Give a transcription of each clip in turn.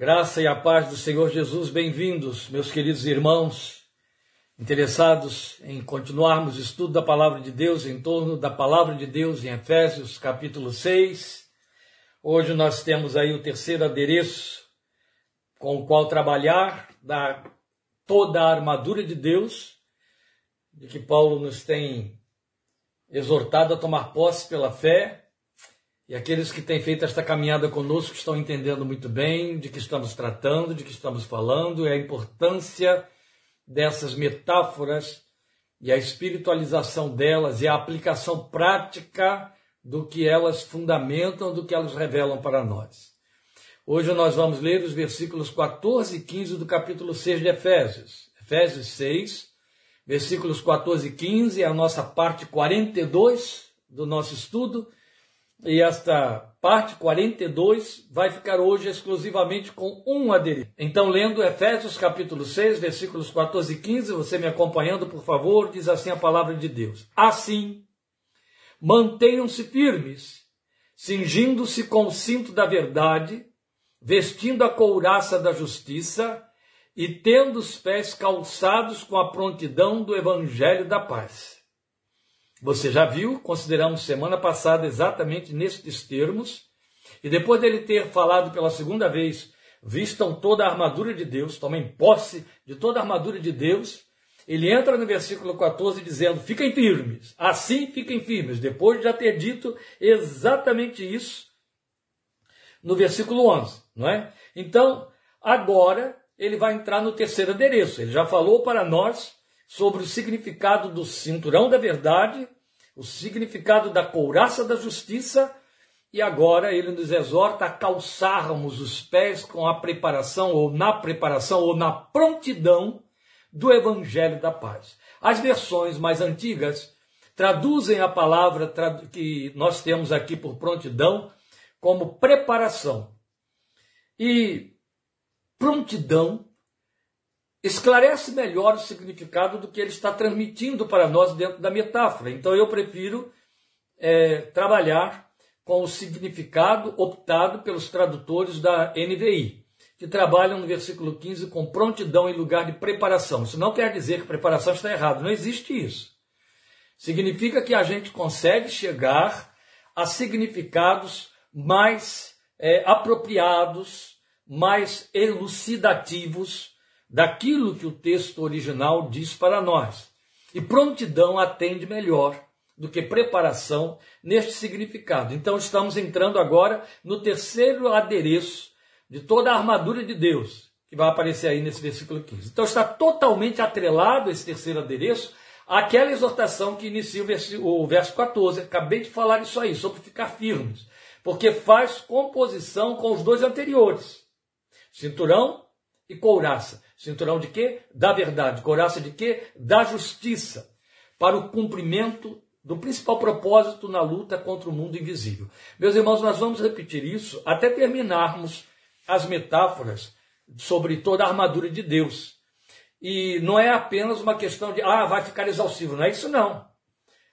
Graça e a paz do Senhor Jesus, bem-vindos, meus queridos irmãos, interessados em continuarmos o estudo da palavra de Deus em torno da palavra de Deus em Efésios, capítulo 6. Hoje nós temos aí o terceiro adereço com o qual trabalhar da toda a armadura de Deus, de que Paulo nos tem exortado a tomar posse pela fé e aqueles que têm feito esta caminhada conosco estão entendendo muito bem de que estamos tratando, de que estamos falando, e a importância dessas metáforas e a espiritualização delas e a aplicação prática do que elas fundamentam, do que elas revelam para nós. Hoje nós vamos ler os versículos 14 e 15 do capítulo 6 de Efésios. Efésios 6, versículos 14 e 15 é a nossa parte 42 do nosso estudo e esta parte 42 vai ficar hoje exclusivamente com um aderir. Então, lendo Efésios capítulo 6, versículos 14 e 15, você me acompanhando, por favor, diz assim a palavra de Deus. Assim, mantenham-se firmes, cingindo-se com o cinto da verdade, vestindo a couraça da justiça e tendo os pés calçados com a prontidão do evangelho da paz. Você já viu, consideramos semana passada exatamente nestes termos, e depois dele ter falado pela segunda vez, vistam toda a armadura de Deus, tomem posse de toda a armadura de Deus, ele entra no versículo 14 dizendo: fiquem firmes, assim fiquem firmes, depois de já ter dito exatamente isso no versículo 11, não é? Então, agora ele vai entrar no terceiro adereço, ele já falou para nós sobre o significado do cinturão da verdade, o significado da couraça da justiça, e agora ele nos exorta a calçarmos os pés com a preparação, ou na preparação, ou na prontidão do evangelho da paz. As versões mais antigas traduzem a palavra que nós temos aqui por prontidão como preparação. E prontidão esclarece melhor o significado do que ele está transmitindo para nós dentro da metáfora. Então eu prefiro é, trabalhar com o significado optado pelos tradutores da NVI, que trabalham no versículo 15 com prontidão em lugar de preparação. Isso não quer dizer que preparação está errada, não existe isso. Significa que a gente consegue chegar a significados mais é, apropriados, mais elucidativos daquilo que o texto original diz para nós. E prontidão atende melhor do que preparação neste significado. Então estamos entrando agora no terceiro adereço de toda a armadura de Deus, que vai aparecer aí nesse versículo 15. Então está totalmente atrelado esse terceiro adereço àquela exortação que inicia o, o verso 14. Acabei de falar isso aí, sobre ficar firmes, porque faz composição com os dois anteriores. Cinturão e couraça. Cinturão de quê? Da verdade. Coraça de quê? Da justiça. Para o cumprimento do principal propósito na luta contra o mundo invisível. Meus irmãos, nós vamos repetir isso até terminarmos as metáforas sobre toda a armadura de Deus. E não é apenas uma questão de, ah, vai ficar exaustivo. Não é isso, não.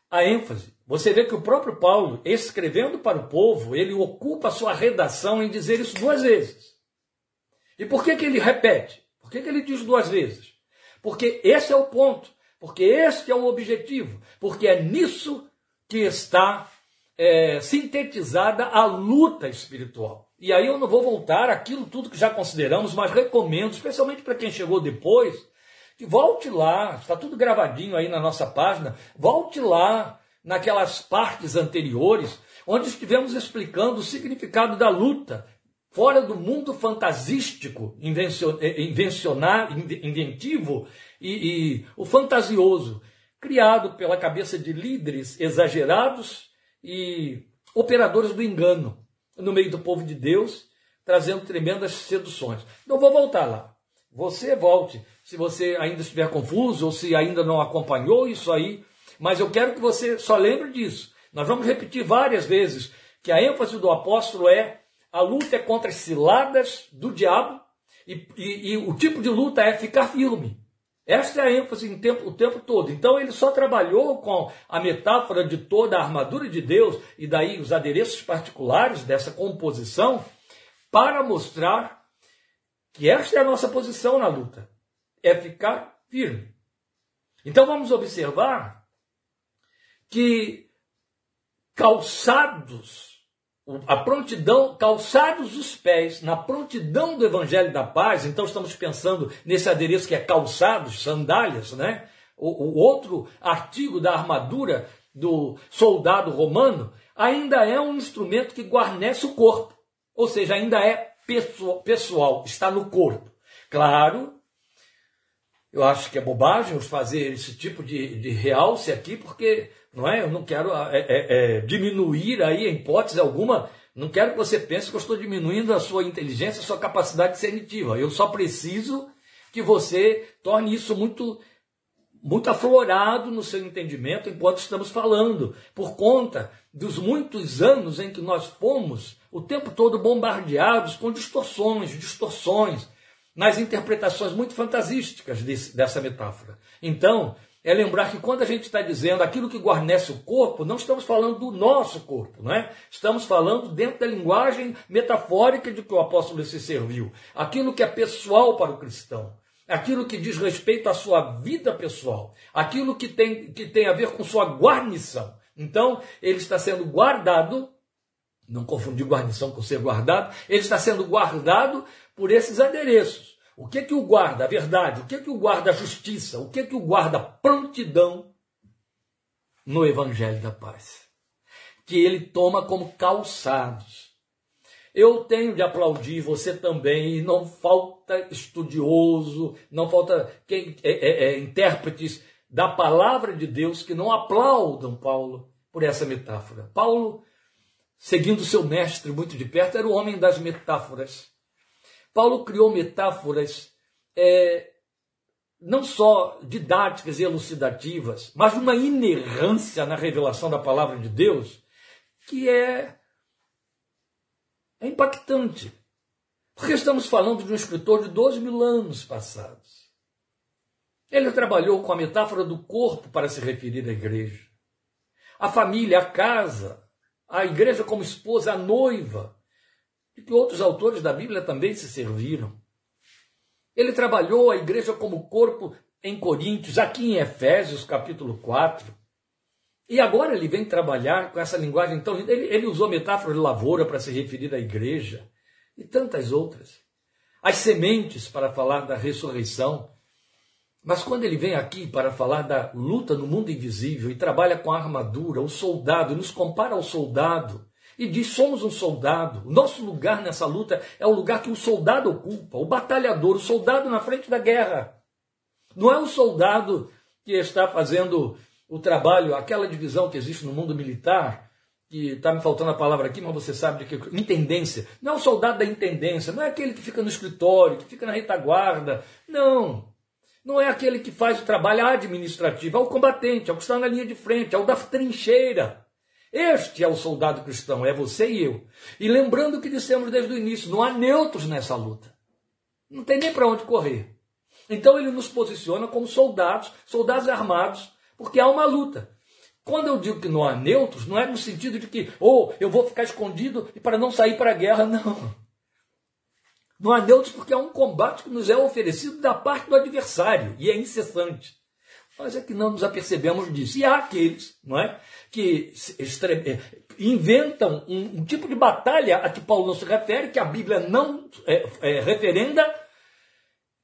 A ênfase. Você vê que o próprio Paulo, escrevendo para o povo, ele ocupa sua redação em dizer isso duas vezes. E por que, que ele repete? Por que, que ele diz duas vezes? Porque esse é o ponto, porque este é o objetivo, porque é nisso que está é, sintetizada a luta espiritual. E aí eu não vou voltar aquilo tudo que já consideramos, mas recomendo, especialmente para quem chegou depois, que volte lá, está tudo gravadinho aí na nossa página, volte lá naquelas partes anteriores, onde estivemos explicando o significado da luta, fora do mundo fantasístico, eh, invencionar, inventivo e, e o fantasioso, criado pela cabeça de líderes exagerados e operadores do engano no meio do povo de Deus, trazendo tremendas seduções. Não vou voltar lá. Você volte, se você ainda estiver confuso ou se ainda não acompanhou isso aí, mas eu quero que você só lembre disso. Nós vamos repetir várias vezes que a ênfase do apóstolo é a luta é contra as ciladas do diabo e, e, e o tipo de luta é ficar firme. Esta é a ênfase tempo, o tempo todo. Então ele só trabalhou com a metáfora de toda a armadura de Deus e daí os adereços particulares dessa composição para mostrar que esta é a nossa posição na luta, é ficar firme. Então vamos observar que calçados a prontidão, calçados os pés na prontidão do Evangelho da Paz, então estamos pensando nesse adereço que é calçados, sandálias, né? O, o outro artigo da armadura do soldado romano ainda é um instrumento que guarnece o corpo, ou seja, ainda é pessoal, está no corpo. Claro, eu acho que é bobagem fazer esse tipo de, de realce aqui, porque não é? Eu não quero é, é, é, diminuir aí, em hipótese alguma, não quero que você pense que eu estou diminuindo a sua inteligência, a sua capacidade cognitiva. Eu só preciso que você torne isso muito muito aflorado no seu entendimento enquanto estamos falando, por conta dos muitos anos em que nós fomos o tempo todo bombardeados com distorções, distorções, nas interpretações muito fantasísticas desse, dessa metáfora. Então, é lembrar que quando a gente está dizendo aquilo que guarnece o corpo, não estamos falando do nosso corpo, não é? Estamos falando dentro da linguagem metafórica de que o apóstolo se serviu. Aquilo que é pessoal para o cristão. Aquilo que diz respeito à sua vida pessoal. Aquilo que tem, que tem a ver com sua guarnição. Então, ele está sendo guardado, não confundir guarnição com ser guardado, ele está sendo guardado por esses adereços. O que que o guarda a verdade? O que que o guarda a justiça? O que que o guarda a prontidão no evangelho da paz? Que ele toma como calçados. Eu tenho de aplaudir você também, não falta estudioso, não falta quem é, é, é, intérpretes da palavra de Deus que não aplaudam Paulo por essa metáfora. Paulo, seguindo seu mestre muito de perto, era o homem das metáforas. Paulo criou metáforas é, não só didáticas e elucidativas, mas uma inerrância na revelação da palavra de Deus que é, é impactante. Porque estamos falando de um escritor de 12 mil anos passados. Ele trabalhou com a metáfora do corpo para se referir à igreja. A família, a casa, a igreja como esposa, a noiva, e que outros autores da Bíblia também se serviram. Ele trabalhou a igreja como corpo em Coríntios, aqui em Efésios, capítulo 4. E agora ele vem trabalhar com essa linguagem tão linda. Ele, ele usou a metáfora de lavoura para se referir à igreja e tantas outras. As sementes para falar da ressurreição. Mas quando ele vem aqui para falar da luta no mundo invisível e trabalha com a armadura, o soldado, nos compara ao soldado, e diz: somos um soldado. O nosso lugar nessa luta é o lugar que o soldado ocupa, o batalhador, o soldado na frente da guerra. Não é o soldado que está fazendo o trabalho, aquela divisão que existe no mundo militar, que está me faltando a palavra aqui, mas você sabe de que intendência. Não é o soldado da intendência, não é aquele que fica no escritório, que fica na retaguarda. Não. Não é aquele que faz o trabalho administrativo, é o combatente, é o que está na linha de frente, é o da trincheira. Este é o soldado cristão, é você e eu. E lembrando o que dissemos desde o início, não há neutros nessa luta. Não tem nem para onde correr. Então ele nos posiciona como soldados, soldados armados, porque há uma luta. Quando eu digo que não há neutros, não é no sentido de que, ou oh, eu vou ficar escondido para não sair para a guerra, não. Não há neutros porque há um combate que nos é oferecido da parte do adversário e é incessante. Nós é que não nos apercebemos disso. E há aqueles não é, que eh, inventam um, um, tipo de batalha a que Paulo não se refere, que a Bíblia não é, é, referenda,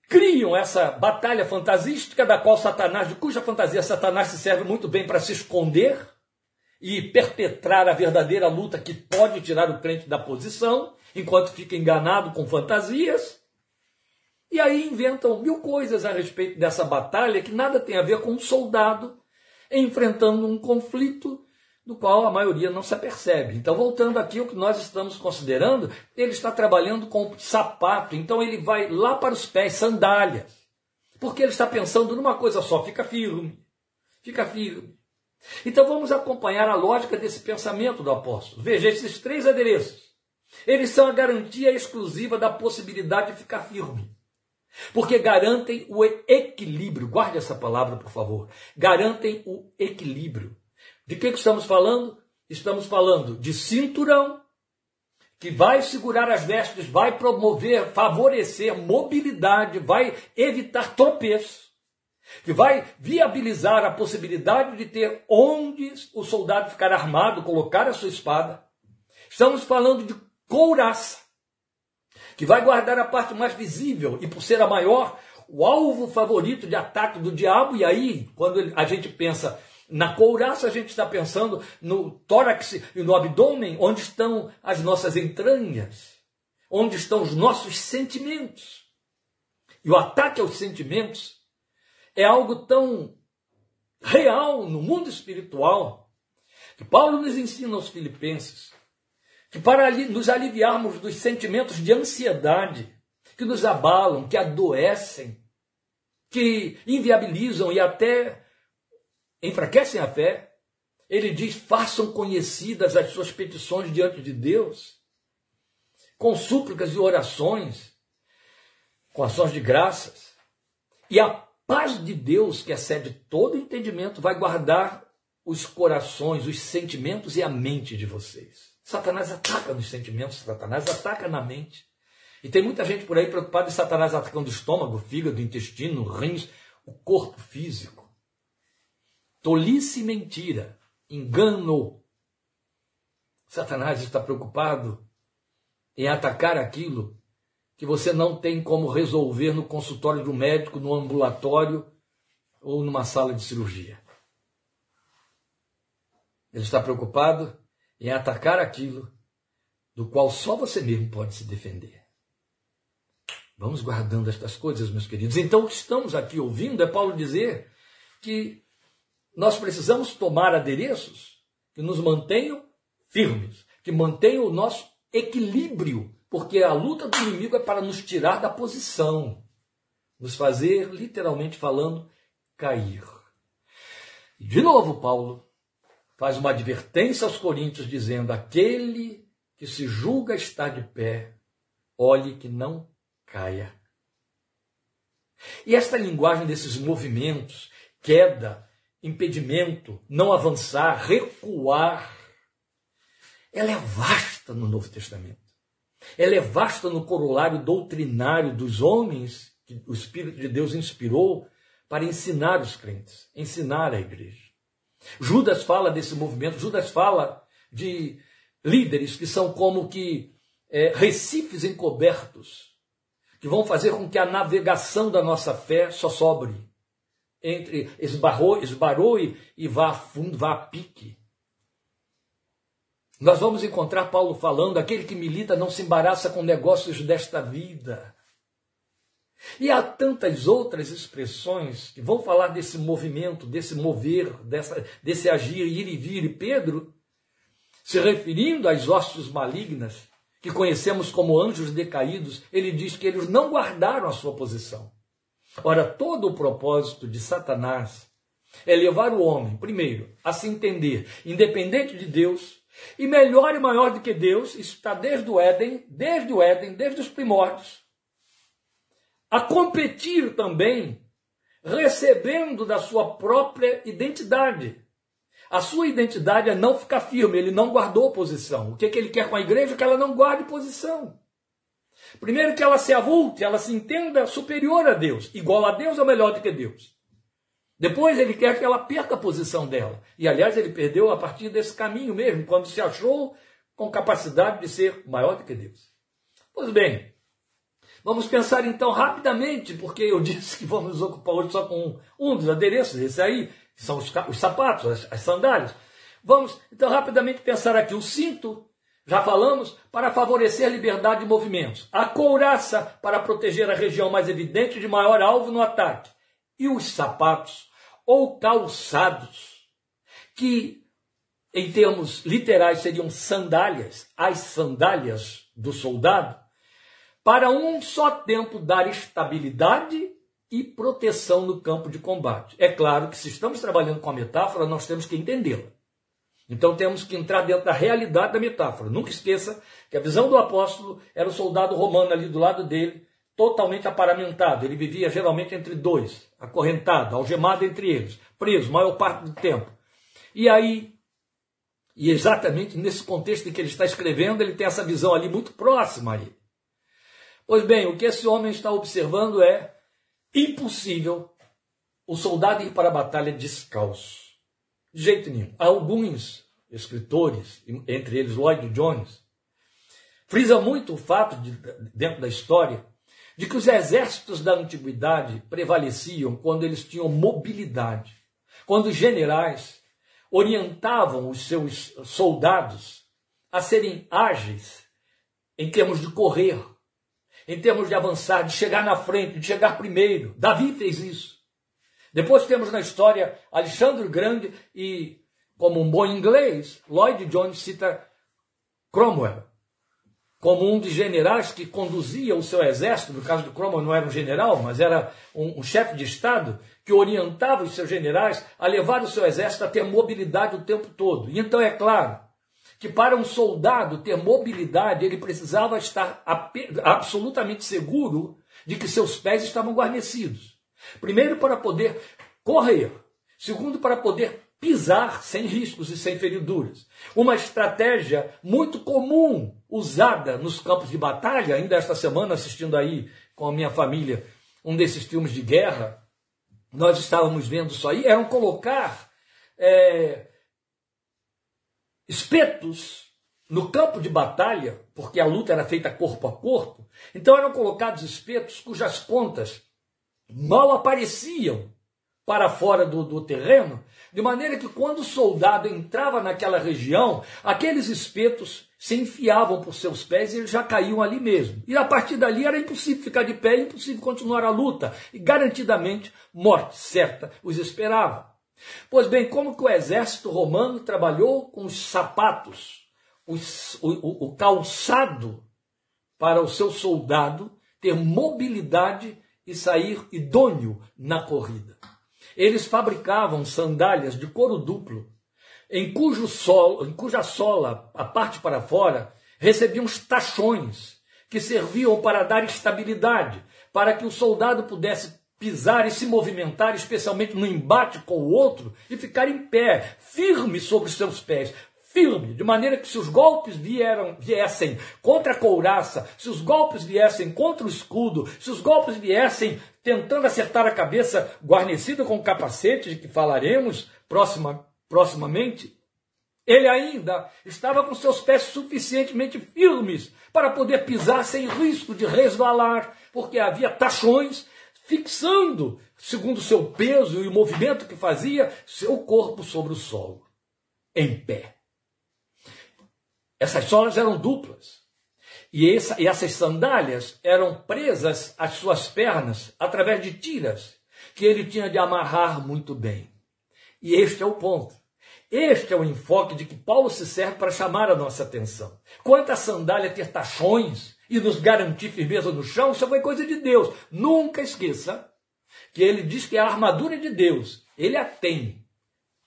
criam essa batalha fantasística da qual Satanás, de cuja fantasia Satanás se serve muito bem para se esconder e perpetrar a verdadeira luta que pode tirar o crente da posição, enquanto fica enganado com fantasias. E aí inventam mil coisas a respeito dessa batalha que nada tem a ver com um soldado enfrentando um conflito do qual a maioria não se apercebe. Então, voltando aqui ao que nós estamos considerando, ele está trabalhando com sapato, então ele vai lá para os pés, sandálias. Porque ele está pensando numa coisa só, fica firme. Fica firme. Então vamos acompanhar a lógica desse pensamento do apóstolo. Veja, esses três adereços, eles são a garantia exclusiva da possibilidade de ficar firme. Porque garantem o equilíbrio. Guarde essa palavra, por favor. Garantem o equilíbrio. De que, que estamos falando? Estamos falando de cinturão, que vai segurar as vestes, vai promover, favorecer mobilidade, vai evitar tropeços, que vai viabilizar a possibilidade de ter onde o soldado ficar armado, colocar a sua espada. Estamos falando de couraça, que vai guardar a parte mais visível e, por ser a maior, o alvo favorito de ataque do diabo. E aí, quando a gente pensa na couraça, a gente está pensando no tórax e no abdômen, onde estão as nossas entranhas, onde estão os nossos sentimentos. E o ataque aos sentimentos é algo tão real no mundo espiritual que Paulo nos ensina aos Filipenses que para nos aliviarmos dos sentimentos de ansiedade que nos abalam, que adoecem, que inviabilizam e até enfraquecem a fé. Ele diz: façam conhecidas as suas petições diante de Deus, com súplicas e orações, com ações de graças. E a paz de Deus, que excede todo entendimento, vai guardar os corações, os sentimentos e a mente de vocês. Satanás ataca nos sentimentos, Satanás ataca na mente. E tem muita gente por aí preocupada em Satanás atacando o estômago, o fígado, o intestino, rins, o corpo físico. Tolice e mentira, engano. Satanás está preocupado em atacar aquilo que você não tem como resolver no consultório do médico, no ambulatório ou numa sala de cirurgia. Ele está preocupado em atacar aquilo do qual só você mesmo pode se defender. Vamos guardando estas coisas, meus queridos. Então, o que estamos aqui ouvindo é Paulo dizer que nós precisamos tomar adereços que nos mantenham firmes, que mantenham o nosso equilíbrio, porque a luta do inimigo é para nos tirar da posição, nos fazer, literalmente falando, cair. De novo, Paulo faz uma advertência aos coríntios, dizendo: aquele que se julga estar de pé, olhe que não caia. E esta linguagem desses movimentos, queda, impedimento, não avançar, recuar, ela é vasta no Novo Testamento. Ela é vasta no corolário doutrinário dos homens que o Espírito de Deus inspirou para ensinar os crentes, ensinar a igreja. Judas fala desse movimento, Judas fala de líderes que são como que é, recifes encobertos, que vão fazer com que a navegação da nossa fé só sobre entre esbarrou, esbarrou e, e vá a fundo, vá a pique. Nós vamos encontrar Paulo falando: aquele que milita não se embaraça com negócios desta vida. E há tantas outras expressões que vão falar desse movimento, desse mover, dessa, desse agir, ir e vir. E Pedro, se referindo às hostes malignas, que conhecemos como anjos decaídos, ele diz que eles não guardaram a sua posição. Ora, todo o propósito de Satanás é levar o homem, primeiro, a se entender independente de Deus, e melhor e maior do que Deus, está desde o Éden, desde o Éden, desde os primórdios, a competir também, recebendo da sua própria identidade. A sua identidade é não ficar firme, ele não guardou posição. O que, é que ele quer com a igreja? Que ela não guarde posição. Primeiro que ela se avulte, ela se entenda superior a Deus, igual a Deus ou melhor do que Deus. Depois ele quer que ela perca a posição dela. E aliás, ele perdeu a partir desse caminho mesmo, quando se achou com capacidade de ser maior do que Deus. Pois bem, vamos pensar então rapidamente, porque eu disse que vamos nos ocupar hoje só com um, dos adereços, esse aí, que são os, os sapatos, as, as sandálias. Vamos então rapidamente pensar aqui o cinto já falamos para favorecer a liberdade de movimentos. A couraça para proteger a região mais evidente de maior alvo no ataque. E os sapatos ou calçados, que em termos literais seriam sandálias, as sandálias do soldado, para um só tempo dar estabilidade e proteção no campo de combate. É claro que se estamos trabalhando com a metáfora, nós temos que entendê-la. Então temos que entrar dentro da realidade da metáfora. Nunca esqueça que a visão do apóstolo era o soldado romano ali do lado dele, totalmente aparamentado. Ele vivia geralmente entre dois, acorrentado, algemado entre eles, preso, maior parte do tempo. E aí, E exatamente nesse contexto em que ele está escrevendo, ele tem essa visão ali muito próxima a ele. Pois bem, o que esse homem está observando é impossível o soldado ir para a batalha descalço. De jeito nenhum. Alguns escritores, entre eles Lloyd Jones, frisa muito o fato, de, dentro da história, de que os exércitos da antiguidade prevaleciam quando eles tinham mobilidade, quando os generais orientavam os seus soldados a serem ágeis em termos de correr, em termos de avançar, de chegar na frente, de chegar primeiro. Davi fez isso. Depois temos na história Alexandre Grande e, como um bom inglês, Lloyd Jones cita Cromwell como um dos generais que conduzia o seu exército, no caso do Cromwell não era um general, mas era um, um chefe de Estado, que orientava os seus generais a levar o seu exército a ter mobilidade o tempo todo. E então é claro que para um soldado ter mobilidade, ele precisava estar absolutamente seguro de que seus pés estavam guarnecidos. Primeiro, para poder correr. Segundo, para poder pisar sem riscos e sem feriduras. Uma estratégia muito comum usada nos campos de batalha, ainda esta semana assistindo aí com a minha família um desses filmes de guerra, nós estávamos vendo isso aí, eram colocar é, espetos no campo de batalha, porque a luta era feita corpo a corpo, então eram colocados espetos cujas pontas mal apareciam para fora do, do terreno, de maneira que quando o soldado entrava naquela região, aqueles espetos se enfiavam por seus pés e eles já caíam ali mesmo. E a partir dali era impossível ficar de pé, impossível continuar a luta. E garantidamente, morte certa os esperava. Pois bem, como que o exército romano trabalhou com os sapatos, os, o, o, o calçado para o seu soldado ter mobilidade e sair idôneo na corrida. Eles fabricavam sandálias de couro duplo, em, cujo solo, em cuja sola, a parte para fora, recebiam os tachões, que serviam para dar estabilidade, para que o soldado pudesse pisar e se movimentar, especialmente no embate com o outro, e ficar em pé, firme sobre os seus pés, firme, de maneira que se os golpes vieram, viessem contra a couraça, se os golpes viessem contra o escudo, se os golpes viessem tentando acertar a cabeça guarnecida com capacete, de que falaremos próxima, proximamente, ele ainda estava com seus pés suficientemente firmes para poder pisar sem risco de resvalar, porque havia tachões fixando, segundo seu peso e o movimento que fazia, seu corpo sobre o solo, em pé. Essas solas eram duplas. E, essa, e essas sandálias eram presas às suas pernas através de tiras que ele tinha de amarrar muito bem. E este é o ponto. Este é o enfoque de que Paulo se serve para chamar a nossa atenção. Quanto sandália ter tachões e nos garantir firmeza no chão, isso foi coisa de Deus. Nunca esqueça que ele diz que é a armadura de Deus. Ele a tem.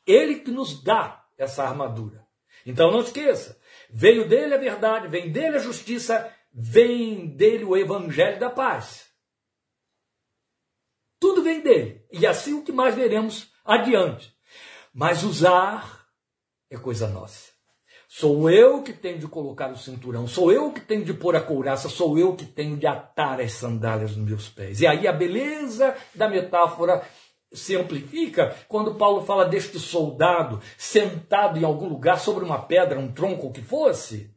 Ele que nos dá essa armadura. Então não esqueça, Veio dele a verdade, vem dele a justiça, vem dele o evangelho da paz. Tudo vem dele. E assim o que mais veremos adiante. Mas usar é coisa nossa. Sou eu que tenho de colocar o cinturão, sou eu que tenho de pôr a couraça, sou eu que tenho de atar as sandálias nos meus pés. E aí a beleza da metáfora se amplifica quando Paulo fala deste soldado sentado em algum lugar sobre uma pedra, um tronco, o que fosse,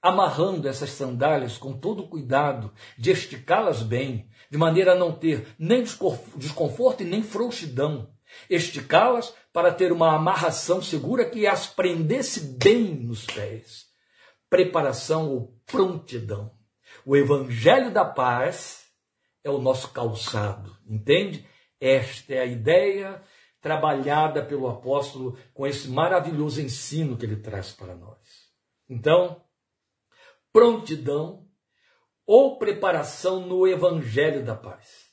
amarrando essas sandálias com todo cuidado, de esticá-las bem, de maneira a não ter nem desconforto e nem frouxidão. Esticá-las para ter uma amarração segura que as prendesse bem nos pés. Preparação ou prontidão. O evangelho da paz é o nosso calçado, entende? Esta é a ideia trabalhada pelo apóstolo com esse maravilhoso ensino que ele traz para nós. Então, prontidão ou preparação no evangelho da paz.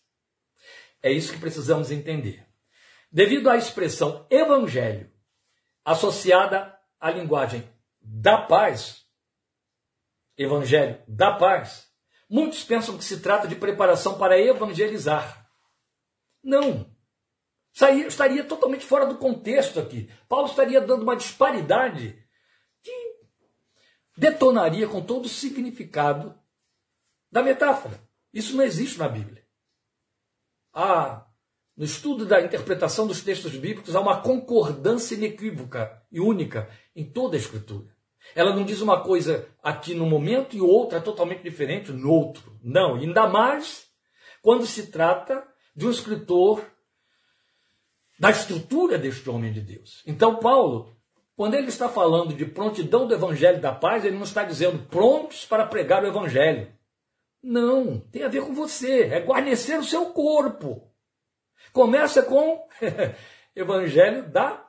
É isso que precisamos entender. Devido à expressão evangelho associada à linguagem da paz, evangelho da paz, muitos pensam que se trata de preparação para evangelizar. Não. Estaria totalmente fora do contexto aqui. Paulo estaria dando uma disparidade detonaria com todo o significado da metáfora. Isso não existe na Bíblia. Há, no estudo da interpretação dos textos bíblicos, há uma concordância inequívoca e única em toda a Escritura. Ela não diz uma coisa aqui no momento e outra totalmente diferente no outro. Não, ainda mais quando se trata de um escritor da estrutura deste homem de Deus. Então, Paulo, quando ele está falando de prontidão do evangelho da paz, ele não está dizendo prontos para pregar o evangelho. Não, tem a ver com você, é guarnecer o seu corpo. Começa com evangelho da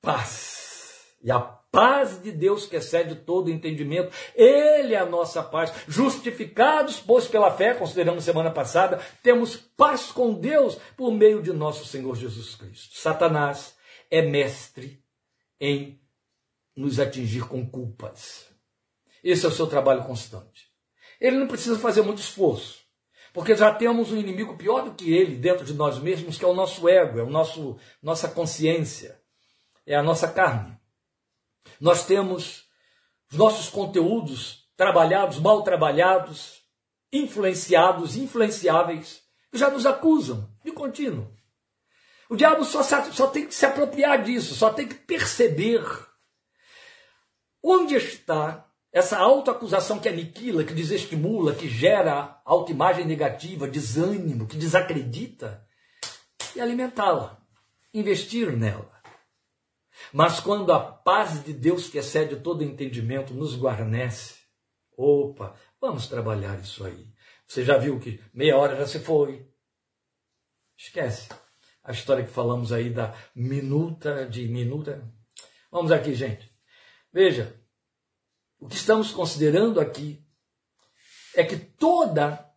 paz. E a paz de Deus que excede todo entendimento, Ele é a nossa paz. Justificados, pois, pela fé, consideramos semana passada, temos paz com Deus por meio de nosso Senhor Jesus Cristo. Satanás é mestre em nos atingir com culpas. Esse é o seu trabalho constante. Ele não precisa fazer muito esforço. Porque já temos um inimigo pior do que ele dentro de nós mesmos, que é o nosso ego, é o nosso nossa consciência, é a nossa carne. Nós temos os nossos conteúdos trabalhados, mal trabalhados, influenciados, influenciáveis, que já nos acusam de contínuo. O diabo só, só tem que se apropriar disso, só tem que perceber onde está essa autoacusação que aniquila, que desestimula, que gera autoimagem negativa, desânimo, que desacredita, e alimentá-la, investir nela. Mas quando a paz de Deus, que excede todo entendimento, nos guarnece, opa, vamos trabalhar isso aí. Você já viu que meia hora já se foi. Esquece a história que falamos aí da minuta de minuta. Vamos aqui, gente. Veja, o que estamos considerando aqui é que toda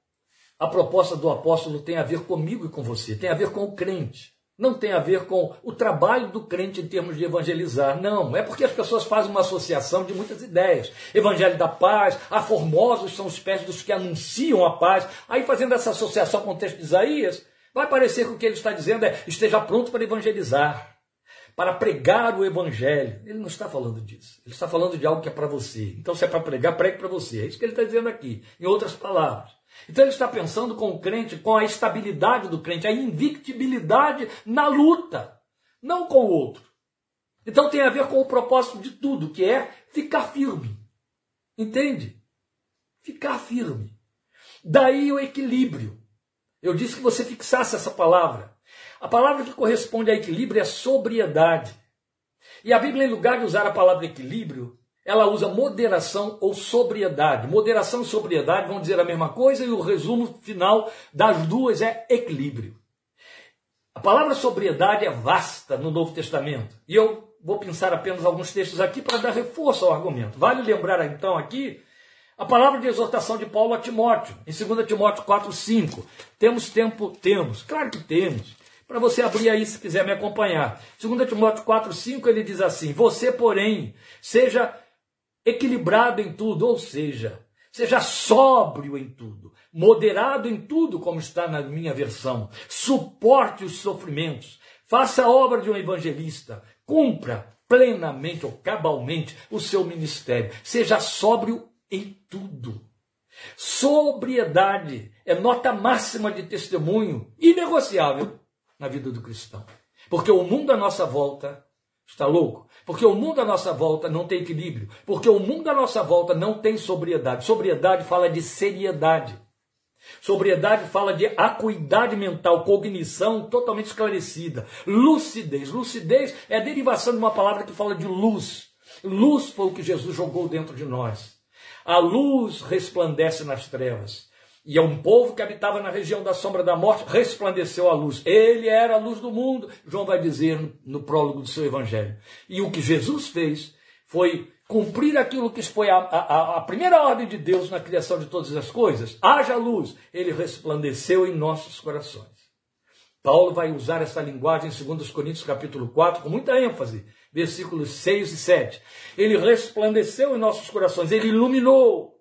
a proposta do apóstolo tem a ver comigo e com você, tem a ver com o crente. Não tem a ver com o trabalho do crente em termos de evangelizar. Não, é porque as pessoas fazem uma associação de muitas ideias. Evangelho da paz, a formosos são os pés dos que anunciam a paz. Aí, fazendo essa associação com o texto de Isaías, vai parecer que o que ele está dizendo é esteja pronto para evangelizar, para pregar o evangelho. Ele não está falando disso. Ele está falando de algo que é para você. Então, se é para pregar, pregue para você. É isso que ele está dizendo aqui, em outras palavras. Então ele está pensando com o crente, com a estabilidade do crente, a invictibilidade na luta, não com o outro. Então tem a ver com o propósito de tudo, que é ficar firme. Entende? Ficar firme. Daí o equilíbrio. Eu disse que você fixasse essa palavra. A palavra que corresponde a equilíbrio é sobriedade. E a Bíblia, em lugar de usar a palavra equilíbrio, ela usa moderação ou sobriedade. Moderação e sobriedade vão dizer a mesma coisa e o resumo final das duas é equilíbrio. A palavra sobriedade é vasta no Novo Testamento. E eu vou pensar apenas alguns textos aqui para dar reforço ao argumento. Vale lembrar então aqui a palavra de exortação de Paulo a Timóteo, em 2 Timóteo 4, 5. Temos tempo? Temos. Claro que temos. Para você abrir aí se quiser me acompanhar. 2 Timóteo 4, 5, ele diz assim: Você, porém, seja equilibrado em tudo, ou seja, seja sóbrio em tudo, moderado em tudo, como está na minha versão, suporte os sofrimentos, faça a obra de um evangelista, cumpra plenamente ou cabalmente o seu ministério, seja sóbrio em tudo. Sobriedade é nota máxima de testemunho inegociável na vida do cristão. Porque o mundo à nossa volta Está louco? Porque o mundo à nossa volta não tem equilíbrio. Porque o mundo à nossa volta não tem sobriedade. Sobriedade fala de seriedade. Sobriedade fala de acuidade mental, cognição totalmente esclarecida. Lucidez. Lucidez é a derivação de uma palavra que fala de luz. Luz foi o que Jesus jogou dentro de nós. A luz resplandece nas trevas. E a um povo que habitava na região da sombra da morte resplandeceu a luz. Ele era a luz do mundo, João vai dizer no, no prólogo do seu evangelho. E o que Jesus fez foi cumprir aquilo que foi a, a, a, primeira ordem de Deus na criação de todas as coisas. Haja luz. Ele resplandeceu em nossos corações. Paulo vai usar essa linguagem em 2 Coríntios capítulo 4 com muita ênfase, versículos 6 e 7. Ele resplandeceu em nossos corações, ele iluminou,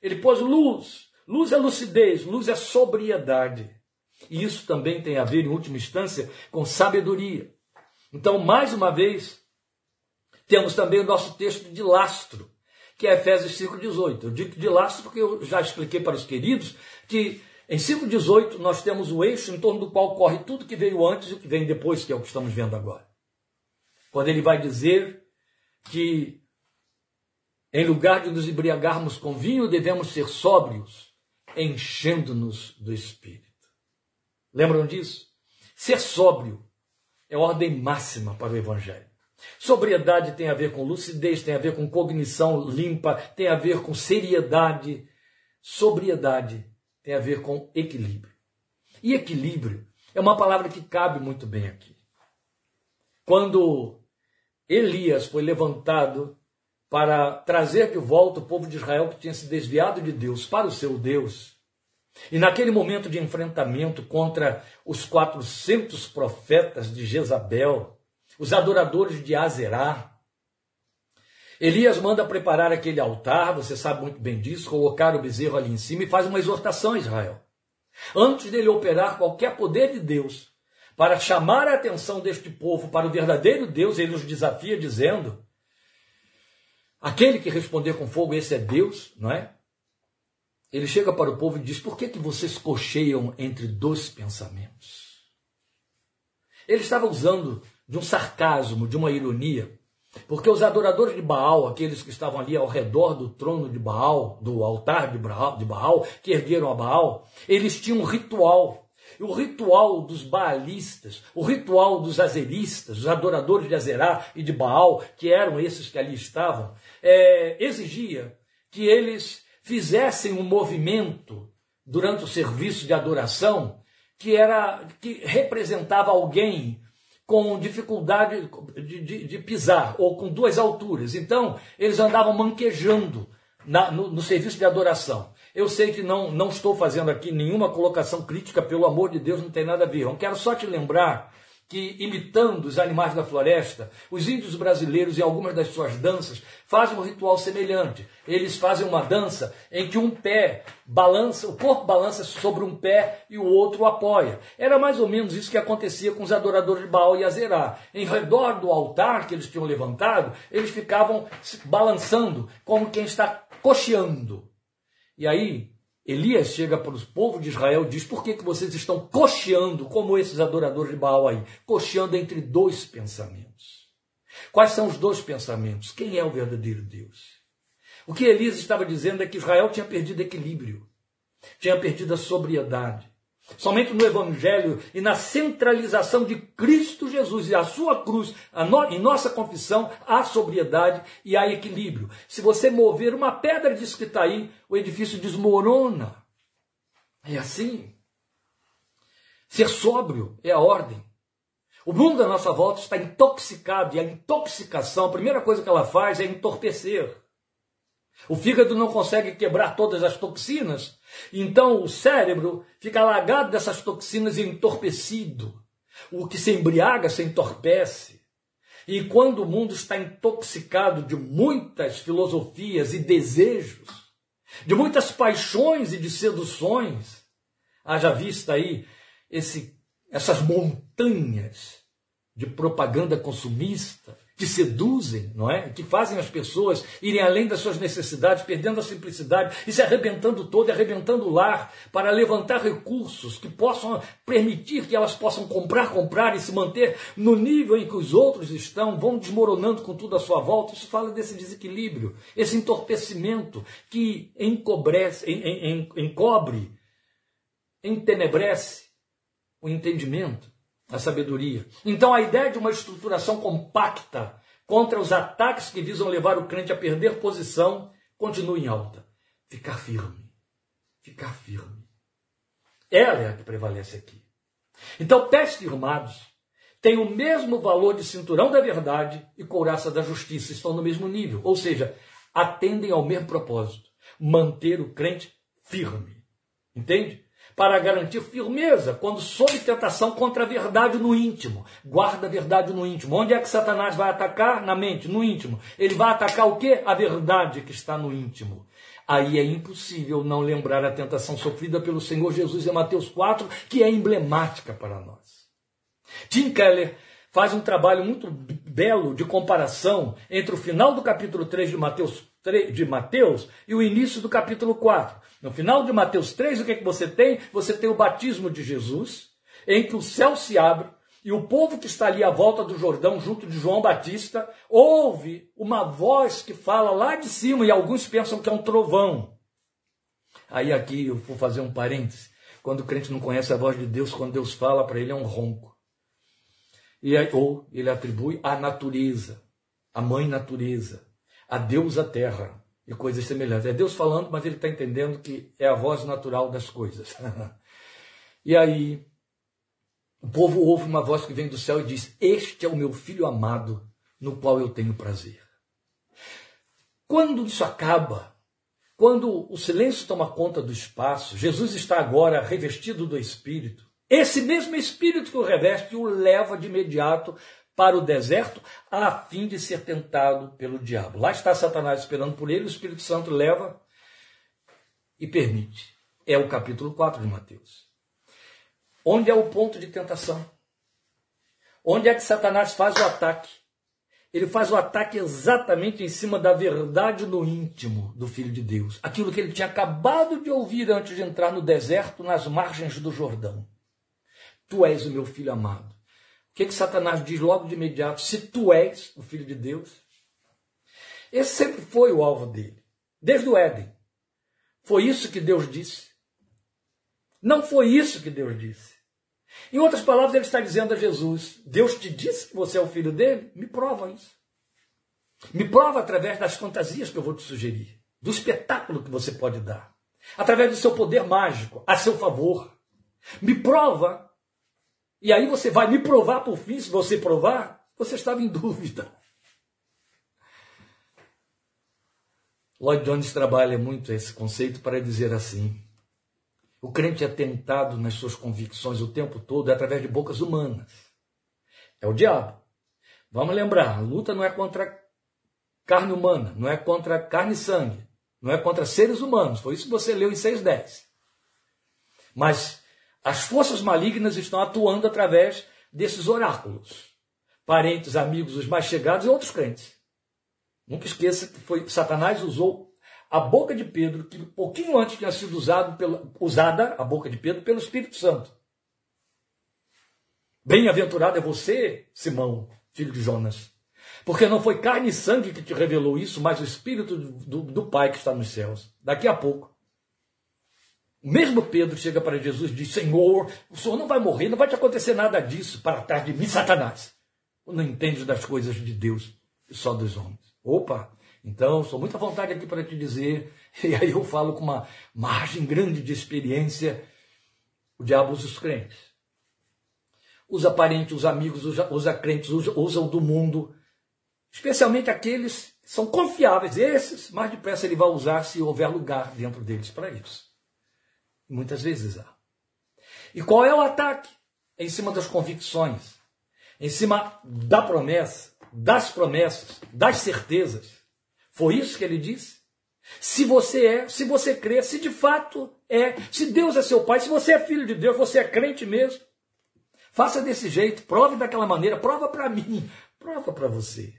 ele pôs luz Luz é lucidez, luz é sobriedade. E isso também tem a ver, em última instância, com sabedoria. Então, mais uma vez, temos também o nosso texto de lastro, que é Efésios 5,18. Eu digo de laço porque eu já expliquei para os queridos que em 5,18 nós temos o eixo em torno do qual corre tudo que veio antes e o que vem depois, que é o que estamos vendo agora. Quando ele vai dizer que em lugar de nos embriagarmos com vinho, devemos ser sóbrios, enchendo-nos do Espírito. Lembram disso? Ser sóbrio é ordem máxima para o Evangelho. Sobriedade tem a ver com lucidez, tem a ver com cognição limpa, tem a ver com seriedade. Sobriedade tem a ver com equilíbrio. E equilíbrio é uma palavra que cabe muito bem aqui. Quando Elias foi levantado para trazer de volta o povo de Israel que tinha se desviado de Deus para o seu Deus, e naquele momento de enfrentamento contra os 400 profetas de Jezabel, os adoradores de Azerá, Elias manda preparar aquele altar, você sabe muito bem disso, colocar o bezerro ali em cima e faz uma exortação a Israel. Antes dele operar qualquer poder de Deus para chamar a atenção deste povo para o verdadeiro Deus, ele os desafia dizendo: aquele que responder com fogo, esse é Deus, não é? Ele chega para o povo e diz: Por que, que vocês cocheiam entre dois pensamentos? Ele estava usando de um sarcasmo, de uma ironia, porque os adoradores de Baal, aqueles que estavam ali ao redor do trono de Baal, do altar de Baal, que ergueram a Baal, eles tinham um ritual. O ritual dos baalistas, o ritual dos azeristas, os adoradores de Azerá e de Baal, que eram esses que ali estavam, é, exigia que eles fizessem um movimento durante o serviço de adoração que era que representava alguém com dificuldade de, de, de pisar ou com duas alturas. Então eles andavam manquejando na, no, no serviço de adoração. Eu sei que não, não estou fazendo aqui nenhuma colocação crítica, pelo amor de Deus, não tem nada a ver. Eu quero só te lembrar que, imitando os animais da floresta, os índios brasileiros, em algumas das suas danças, fazem um ritual semelhante. Eles fazem uma dança em que um pé balança, o corpo balança sobre um pé e o outro apoia. Era mais ou menos isso que acontecia com os adoradores de Baal e Azerá. Em redor do altar que eles tinham levantado, eles ficavam balançando como quem está cocheando. E aí, Elias chega para o povo de Israel e diz: Por que, que vocês estão cocheando, como esses adoradores de Baal aí? Cocheando entre dois pensamentos. Quais são os dois pensamentos? Quem é o verdadeiro Deus? O que Elias estava dizendo é que Israel tinha perdido equilíbrio, tinha perdido a sobriedade. Somente no Evangelho e na centralização de Cristo Jesus e a sua cruz, a no, em nossa confissão, há sobriedade e há equilíbrio. Se você mover uma pedra disso que está aí, o edifício desmorona. É assim. Ser sóbrio é a ordem. O mundo à nossa volta está intoxicado e a intoxicação, a primeira coisa que ela faz é entorpecer. O fígado não consegue quebrar todas as toxinas, então o cérebro fica alagado dessas toxinas e entorpecido. O que se embriaga se entorpece. E quando o mundo está intoxicado de muitas filosofias e desejos, de muitas paixões e de seduções, haja vista aí esse, essas montanhas de propaganda consumista, que seduzem, não é? Que fazem as pessoas irem além das suas necessidades, perdendo a simplicidade e se arrebentando todo, arrebentando o lar, para levantar recursos que possam permitir que elas possam comprar, comprar e se manter no nível em que os outros estão, vão desmoronando com tudo à sua volta. Isso fala desse desequilíbrio, esse entorpecimento que encobrece, encobre, entenebrece o entendimento a sabedoria. Então a ideia de uma estruturação compacta contra os ataques que visam levar o crente a perder posição continua em alta. Ficar firme. Ficar firme. Ela é a que prevalece aqui. Então, pés firmados têm o mesmo valor de cinturão da verdade e couraça da justiça, estão no mesmo nível, ou seja, atendem ao mesmo propósito, manter o crente firme. Entende? Para garantir firmeza quando sob tentação contra a verdade no íntimo. Guarda a verdade no íntimo. Onde é que Satanás vai atacar? Na mente, no íntimo. Ele vai atacar o quê? A verdade que está no íntimo. Aí é impossível não lembrar a tentação sofrida pelo Senhor Jesus em Mateus 4, que é emblemática para nós. Tim Keller faz um trabalho muito belo de comparação entre o final do capítulo 3 de Mateus de Mateus e o início do capítulo 4. No final de Mateus 3, o que, é que você tem? Você tem o batismo de Jesus, em que o céu se abre e o povo que está ali à volta do Jordão, junto de João Batista, ouve uma voz que fala lá de cima e alguns pensam que é um trovão. Aí aqui eu vou fazer um parêntese. Quando o crente não conhece a voz de Deus, quando Deus fala para ele é um ronco. E aí, ou ele atribui à natureza, à mãe natureza, a Deus a terra e coisas semelhantes. É Deus falando, mas ele está entendendo que é a voz natural das coisas. e aí, o povo ouve uma voz que vem do céu e diz: Este é o meu filho amado, no qual eu tenho prazer. Quando isso acaba, quando o silêncio toma conta do espaço, Jesus está agora revestido do Espírito. Esse mesmo Espírito que o reveste o leva de imediato para o deserto a fim de ser tentado pelo diabo. Lá está Satanás esperando por ele, o Espírito Santo leva e permite. É o capítulo 4 de Mateus. Onde é o ponto de tentação? Onde é que Satanás faz o ataque? Ele faz o ataque exatamente em cima da verdade no íntimo do Filho de Deus. Aquilo que ele tinha acabado de ouvir antes de entrar no deserto, nas margens do Jordão. Tu és o meu filho amado que, que Satanás diz logo de imediato? Se tu és o filho de Deus. Esse sempre foi o alvo dele, desde o Éden. Foi isso que Deus disse. Não foi isso que Deus disse. Em outras palavras, ele está dizendo a Jesus: Deus te disse que você é o filho dele? Me prova isso. Me prova através das fantasias que eu vou te sugerir, do espetáculo que você pode dar, através do seu poder mágico, a seu favor. Me prova e aí você vai me provar por fim, se você provar, você estava em dúvida. Lloyd Jones trabalha muito esse conceito para dizer assim: o crente é tentado nas suas convicções o tempo todo através de bocas humanas. É o diabo. Vamos lembrar, a luta não é contra carne humana, não é contra carne e sangue, não é contra seres humanos. Foi isso que você leu em 6.10. Mas as forças malignas estão atuando através desses oráculos. Parentes, amigos, os mais chegados e outros crentes. Nunca esqueça que foi Satanás usou a boca de Pedro, que pouquinho antes tinha sido pela, usada, a boca de Pedro, pelo Espírito Santo. Bem-aventurado é você, Simão, filho de Jonas. Porque não foi carne e sangue que te revelou isso, mas o Espírito do, do, Pai que está nos céus. Daqui a pouco, mesmo Pedro chega para Jesus e diz: Senhor, o senhor não vai morrer, não vai te acontecer nada disso para trás de mim, Satanás. Não entende das coisas de Deus e só dos homens. Opa, então sou muito à vontade aqui para te dizer, e aí eu falo com uma margem grande de experiência: o diabo usa os crentes. Usa parentes, usa amigos, usa, usa crentes, usa, usa o do mundo, especialmente aqueles que são confiáveis. Esses, mais depressa ele vai usar se houver lugar dentro deles para isso. Muitas vezes há. E qual é o ataque? É em cima das convicções, em cima da promessa, das promessas, das certezas. Foi isso que ele disse? Se você é, se você crê, se de fato é, se Deus é seu pai, se você é filho de Deus, você é crente mesmo. Faça desse jeito, prove daquela maneira, prova para mim, prova para você.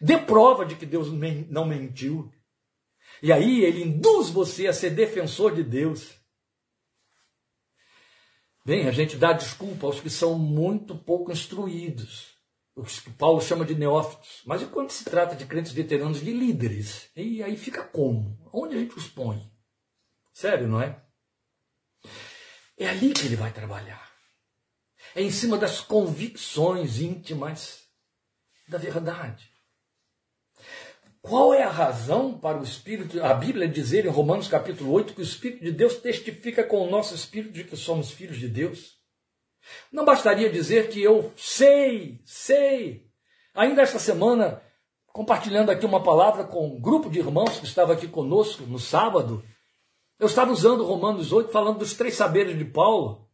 Dê prova de que Deus não mentiu. E aí ele induz você a ser defensor de Deus. Bem, a gente dá desculpa aos que são muito pouco instruídos, o que Paulo chama de neófitos. Mas e quando se trata de crentes veteranos, de líderes? E aí fica como? Onde a gente os põe? Sério, não é? É ali que ele vai trabalhar. É em cima das convicções íntimas da verdade. Qual é a razão para o Espírito, a Bíblia dizer em Romanos capítulo 8 que o Espírito de Deus testifica com o nosso espírito de que somos filhos de Deus? Não bastaria dizer que eu sei, sei. Ainda esta semana, compartilhando aqui uma palavra com um grupo de irmãos que estava aqui conosco no sábado, eu estava usando Romanos 8, falando dos três saberes de Paulo,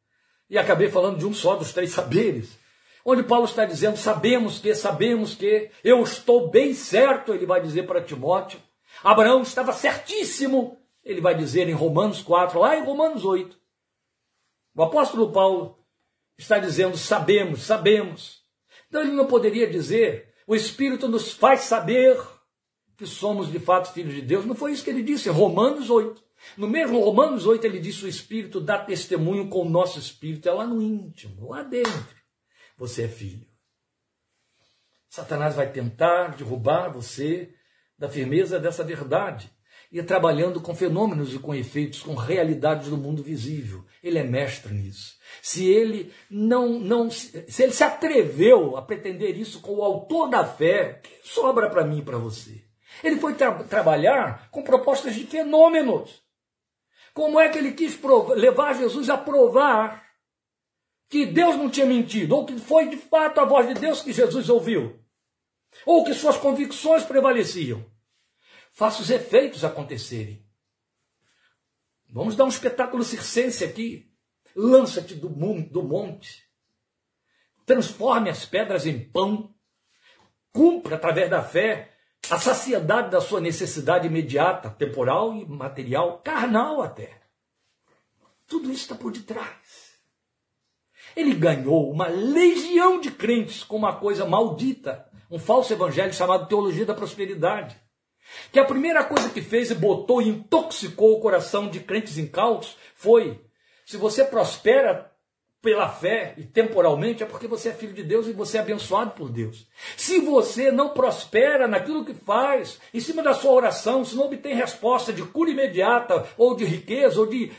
e acabei falando de um só dos três saberes onde Paulo está dizendo: sabemos que, sabemos que, eu estou bem certo, ele vai dizer para Timóteo. Abraão estava certíssimo, ele vai dizer em Romanos 4, lá em Romanos 8. O apóstolo Paulo está dizendo: sabemos, sabemos. Então ele não poderia dizer: o Espírito nos faz saber. que somos de fato filhos de Deus. Não foi isso que ele disse em Romanos 8. No mesmo Romanos 8 ele disse: o Espírito dá testemunho com o nosso espírito, é lá no íntimo, lá dentro. Você é filho. Satanás vai tentar derrubar você da firmeza dessa verdade e trabalhando com fenômenos e com efeitos, com realidades do mundo visível. Ele é mestre nisso. Se ele não, não se ele se atreveu a pretender isso com o autor da fé, que sobra para mim e para você? Ele foi tra trabalhar com propostas de fenômenos. Como é que ele quis levar Jesus a provar que Deus não tinha mentido, ou que foi de fato a voz de Deus que Jesus ouviu, ou que suas convicções prevaleciam? Faça os efeitos acontecerem. Vamos dar um espetáculo circense aqui. Lança-te do, do monte. Transforme as pedras em pão. Cumpra, através da fé, a saciedade da sua necessidade imediata, temporal e material, carnal até. Tudo isso está por detrás. Ele ganhou uma legião de crentes com uma coisa maldita, um falso evangelho chamado teologia da prosperidade. Que a primeira coisa que fez e botou e intoxicou o coração de crentes incautos foi: se você prospera pela fé e temporalmente, é porque você é filho de Deus e você é abençoado por Deus. Se você não prospera naquilo que faz, em cima da sua oração, se não obtém resposta de cura imediata, ou de riqueza, ou de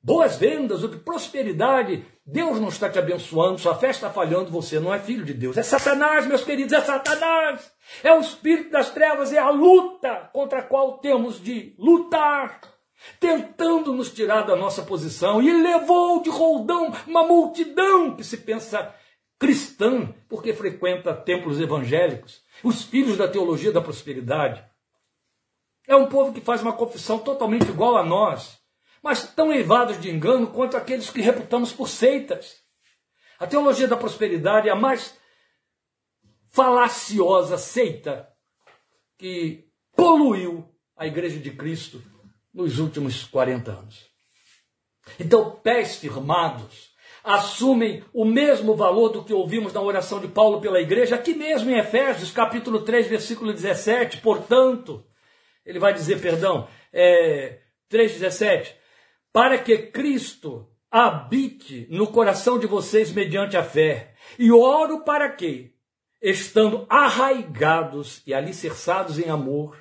boas vendas, ou de prosperidade, Deus não está te abençoando, sua fé está falhando, você não é filho de Deus. É Satanás, meus queridos, é Satanás. É o espírito das trevas, é a luta contra a qual temos de lutar, tentando nos tirar da nossa posição. E levou de roldão uma multidão que se pensa cristã, porque frequenta templos evangélicos, os filhos da teologia da prosperidade. É um povo que faz uma confissão totalmente igual a nós, mas tão eivados de engano quanto aqueles que reputamos por seitas. A teologia da prosperidade é a mais falaciosa seita que poluiu a Igreja de Cristo nos últimos 40 anos. Então, pés firmados assumem o mesmo valor do que ouvimos na oração de Paulo pela igreja, aqui mesmo em Efésios, capítulo 3, versículo 17. Portanto, ele vai dizer, perdão, é, 3,17 para que Cristo habite no coração de vocês mediante a fé. E oro para que, estando arraigados e alicerçados em amor,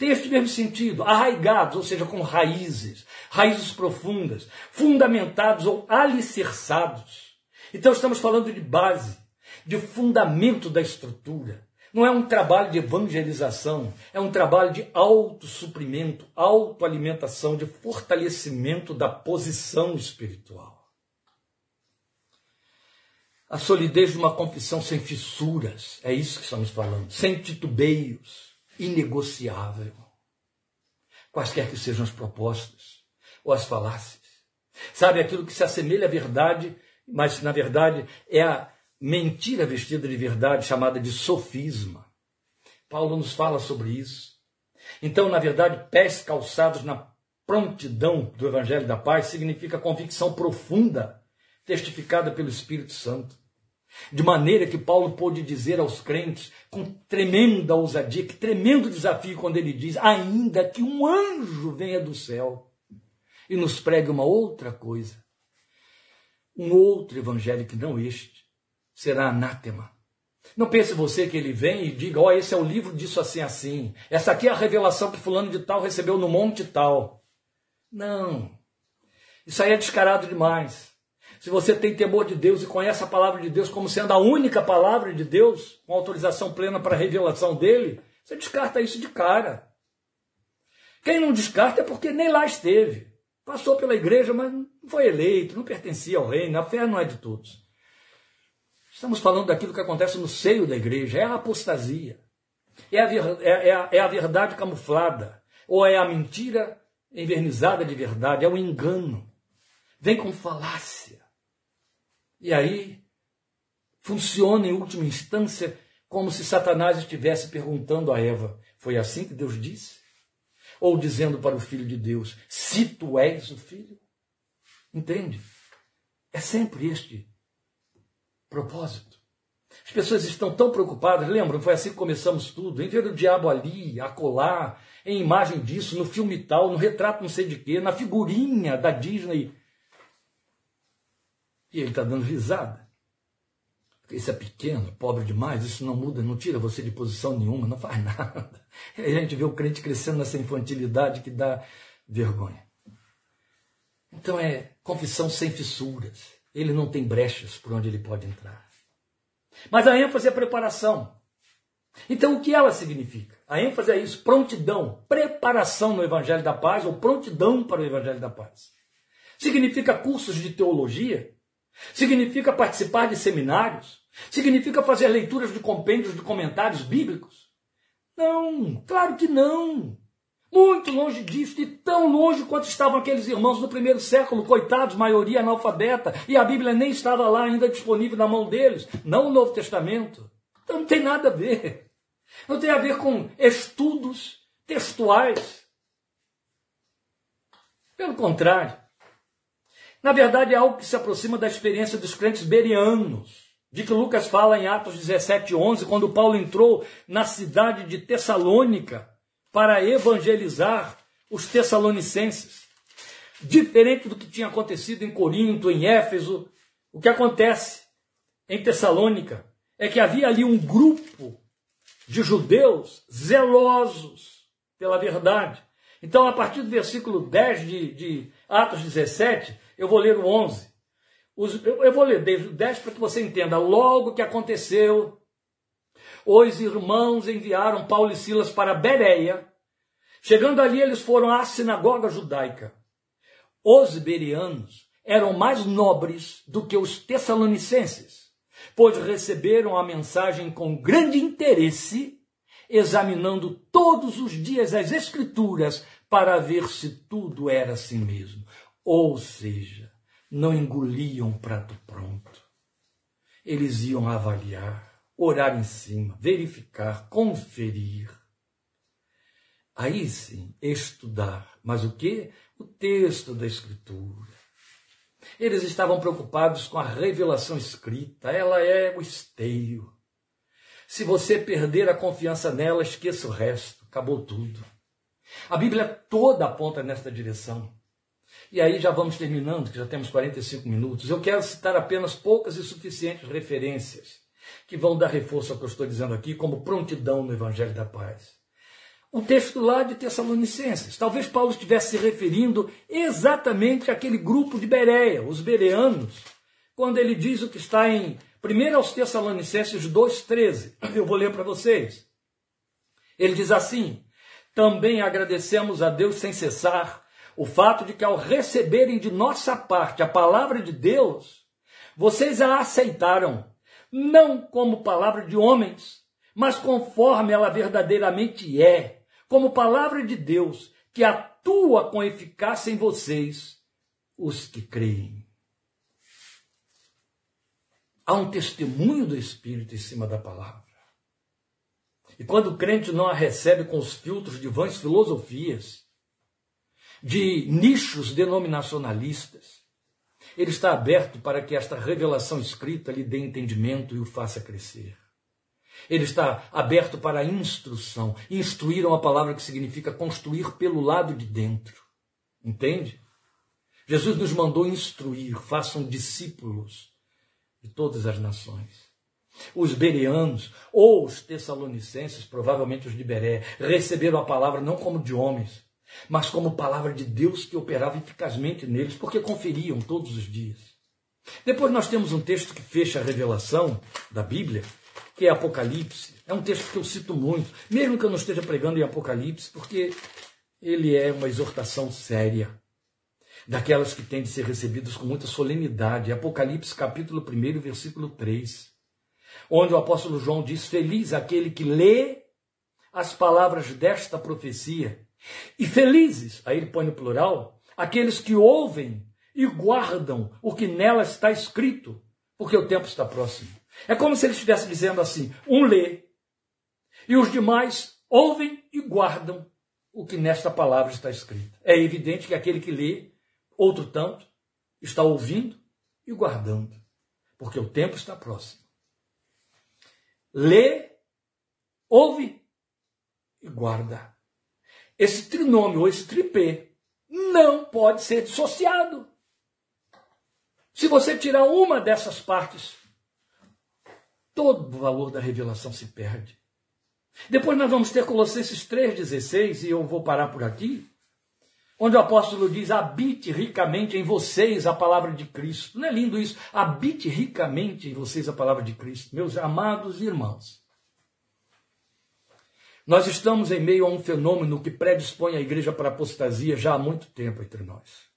este mesmo sentido, arraigados, ou seja, com raízes, raízes profundas, fundamentados ou alicerçados. Então estamos falando de base, de fundamento da estrutura. Não é um trabalho de evangelização, é um trabalho de autossuprimento, autoalimentação, de fortalecimento da posição espiritual. A solidez de uma confissão sem fissuras, é isso que estamos falando, sem titubeios, inegociável. Quaisquer que sejam as propostas ou as falácias. Sabe aquilo que se assemelha à verdade, mas na verdade é a mentira vestida de verdade, chamada de sofisma. Paulo nos fala sobre isso. Então, na verdade, pés calçados na prontidão do Evangelho da Paz significa convicção profunda, testificada pelo Espírito Santo. De maneira que Paulo pôde dizer aos crentes, com tremenda ousadia, que tremendo desafio, quando ele diz: ainda que um anjo venha do céu e nos pregue uma outra coisa, um outro evangelho que não este, será anátema. Não pense você que ele vem e diga, ó, oh, esse é o livro disso assim, assim. Essa aqui é a revelação que fulano de tal recebeu no monte tal. Não. Isso aí é descarado demais. Se você tem temor de Deus e conhece a palavra de Deus como sendo a única palavra de Deus, com autorização plena para a revelação dele, você descarta isso de cara. Quem não descarta é porque nem lá esteve. Passou pela igreja, mas não foi eleito, não pertencia ao reino. A fé não é de todos. Estamos falando daquilo que acontece no seio da igreja, é a apostasia, é a, é, é, a, é a verdade camuflada, ou é a mentira envernizada de verdade, é o engano. Vem com falácia. E aí funciona em última instância como se Satanás estivesse perguntando a Eva: Foi assim que Deus disse? Ou dizendo para o filho de Deus: Se tu és o filho? Entende? É sempre este propósito. As pessoas estão tão preocupadas, lembram? Foi assim que começamos tudo, em ver o diabo ali, acolá, em imagem disso, no filme tal, no retrato não sei de quê, na figurinha da Disney. E ele está dando risada. Isso é pequeno, pobre demais, isso não muda, não tira você de posição nenhuma, não faz nada. E a gente vê o crente crescendo nessa infantilidade que dá vergonha. Então é confissão sem fissuras. Ele não tem brechas por onde ele pode entrar. Mas a ênfase é preparação. Então o que ela significa? A ênfase é isso, prontidão, preparação no Evangelho da Paz ou prontidão para o Evangelho da Paz. Significa cursos de teologia, Significa participar de seminários? Significa fazer leituras de compêndios de comentários bíblicos? Não, claro que não. Muito longe disso, e tão longe quanto estavam aqueles irmãos no primeiro século, coitados, maioria analfabeta, e a Bíblia nem estava lá ainda disponível na mão deles, não o Novo Testamento. Então não tem nada a ver. Não tem a ver com estudos textuais. Pelo contrário, na verdade, é algo que se aproxima da experiência dos crentes berianos, de que Lucas fala em Atos 17, 11, quando Paulo entrou na cidade de Tessalônica para evangelizar os tessalonicenses. Diferente do que tinha acontecido em Corinto, em Éfeso, o que acontece em Tessalônica é que havia ali um grupo de judeus zelosos pela verdade. Então, a partir do versículo 10 de, de Atos 17, eu vou ler o 11. eu, vou ler desde o 10 para que você entenda. Logo que aconteceu, os irmãos enviaram Paulo e Silas para Bereia. Chegando ali, eles foram à sinagoga judaica. Os berianos eram mais nobres do que os tessalonicenses, pois receberam a mensagem com grande interesse, examinando todos os dias as Escrituras para ver se tudo era assim mesmo. Ou seja, não engoliam prato pronto. Eles iam avaliar, orar em cima, verificar, conferir. Aí sim, estudar. Mas o que? O texto da Escritura. Eles estavam preocupados com a revelação escrita, ela é o esteio. Se você perder a confiança nela, esqueça o resto, acabou tudo. A Bíblia toda aponta nesta direção. E aí já vamos terminando, que já temos 45 minutos. Eu quero citar apenas poucas e suficientes referências que vão dar reforço ao que eu estou dizendo aqui, como prontidão no Evangelho da Paz. Um texto lá de Tessalonicenses. Talvez Paulo estivesse se referindo exatamente àquele grupo de Bereia, os bereanos, quando ele diz o que está em 1 aos Tessalonicenses 2,13. Eu vou ler para vocês. Ele diz assim: Também agradecemos a Deus sem cessar o fato de que ao receberem de nossa parte a palavra de Deus, vocês a aceitaram, não como palavra de homens, mas conforme ela verdadeiramente é, como palavra de Deus, que atua com eficácia em vocês, os que creem. Há um testemunho do Espírito em cima da palavra. E quando o crente não a recebe com os filtros de vãs filosofias, de nichos denominacionalistas. Ele está aberto para que esta revelação escrita lhe dê entendimento e o faça crescer. Ele está aberto para a instrução. Instruir é uma palavra que significa construir pelo lado de dentro. Entende? Jesus nos mandou instruir, façam discípulos de todas as nações. Os bereanos ou os tessalonicenses, provavelmente os de Beré, receberam a palavra não como de homens, mas como palavra de Deus que operava eficazmente neles, porque conferiam todos os dias. Depois nós temos um texto que fecha a revelação da Bíblia, que é Apocalipse. É um texto que eu cito muito, mesmo que eu não esteja pregando em Apocalipse, porque ele é uma exortação séria, daquelas que têm de ser recebidas com muita solenidade. Apocalipse capítulo 1, versículo 3, onde o apóstolo João diz: Feliz aquele que lê as palavras desta profecia e felizes, aí ele põe no plural, aqueles que ouvem e guardam o que nela está escrito, porque o tempo está próximo. É como se ele estivesse dizendo assim: um lê, e os demais ouvem e guardam o que nesta palavra está escrito. É evidente que aquele que lê, outro tanto, está ouvindo e guardando, porque o tempo está próximo. lê, ouve e guarda. Esse trinômio, ou esse tripé, não pode ser dissociado. Se você tirar uma dessas partes, todo o valor da revelação se perde. Depois nós vamos ter Colossenses 3,16, e eu vou parar por aqui, onde o apóstolo diz: habite ricamente em vocês a palavra de Cristo. Não é lindo isso? Habite ricamente em vocês a palavra de Cristo, meus amados irmãos. Nós estamos em meio a um fenômeno que predispõe a igreja para apostasia já há muito tempo entre nós.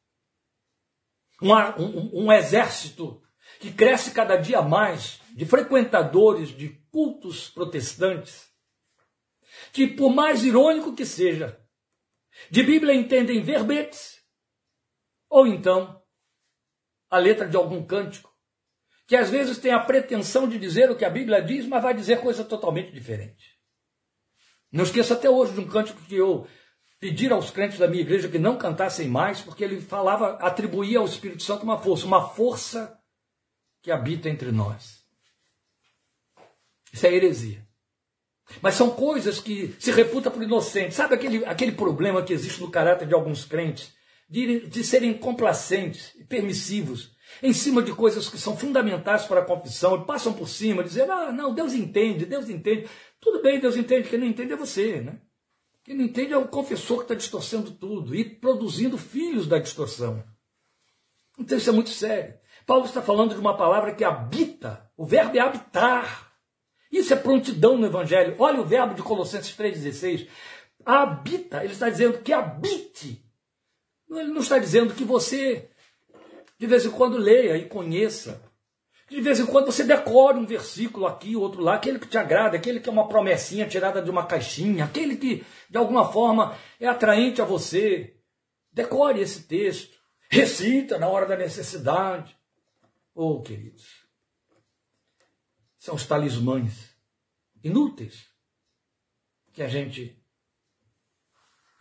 Um, um, um exército que cresce cada dia mais de frequentadores de cultos protestantes, que, por mais irônico que seja, de Bíblia entendem verbetes, ou então a letra de algum cântico, que às vezes tem a pretensão de dizer o que a Bíblia diz, mas vai dizer coisa totalmente diferente. Não esqueço até hoje de um cântico que eu pedi aos crentes da minha igreja que não cantassem mais, porque ele falava, atribuía ao Espírito Santo uma força, uma força que habita entre nós. Isso é heresia. Mas são coisas que se reputa por inocentes. Sabe aquele, aquele problema que existe no caráter de alguns crentes? De, de serem complacentes e permissivos em cima de coisas que são fundamentais para a confissão e passam por cima, dizendo: ah, não, Deus entende, Deus entende. Tudo bem, Deus entende, quem não entende é você, né? Quem não entende é o confessor que está distorcendo tudo e produzindo filhos da distorção. Então isso é muito sério. Paulo está falando de uma palavra que habita, o verbo é habitar. Isso é prontidão no Evangelho. Olha o verbo de Colossenses 3,16. Habita, ele está dizendo que habite. Ele não está dizendo que você, de vez em quando, leia e conheça de vez em quando você decore um versículo aqui, outro lá, aquele que te agrada, aquele que é uma promessinha tirada de uma caixinha, aquele que de alguma forma é atraente a você. Decore esse texto. Recita na hora da necessidade. Oh, queridos. São os talismãs inúteis que a gente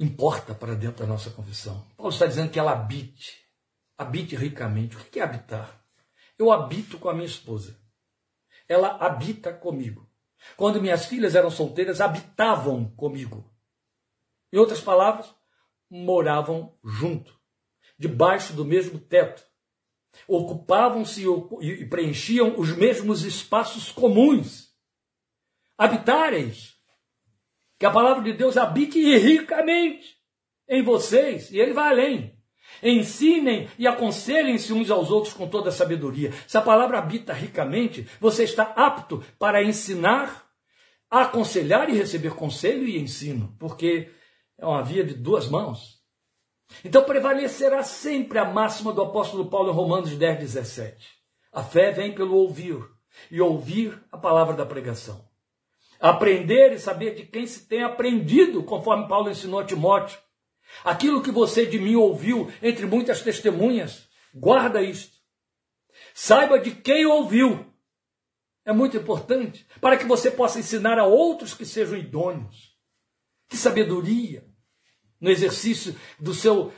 importa para dentro da nossa confissão. Paulo está dizendo que ela habite, habite ricamente. O que é habitar? Eu habito com a minha esposa. Ela habita comigo. Quando minhas filhas eram solteiras, habitavam comigo. Em outras palavras, moravam junto, debaixo do mesmo teto. Ocupavam-se e preenchiam os mesmos espaços comuns. Habitar isso. Que a palavra de Deus habite ricamente em vocês, e ele vai além. Ensinem e aconselhem-se uns aos outros com toda a sabedoria. Se a palavra habita ricamente, você está apto para ensinar, aconselhar e receber conselho e ensino, porque é uma via de duas mãos. Então prevalecerá sempre a máxima do apóstolo Paulo em Romanos 10, 17. A fé vem pelo ouvir, e ouvir a palavra da pregação. Aprender e saber de quem se tem aprendido, conforme Paulo ensinou a Timóteo. Aquilo que você de mim ouviu entre muitas testemunhas, guarda isto. Saiba de quem ouviu. É muito importante para que você possa ensinar a outros que sejam idôneos. Que sabedoria no exercício do seu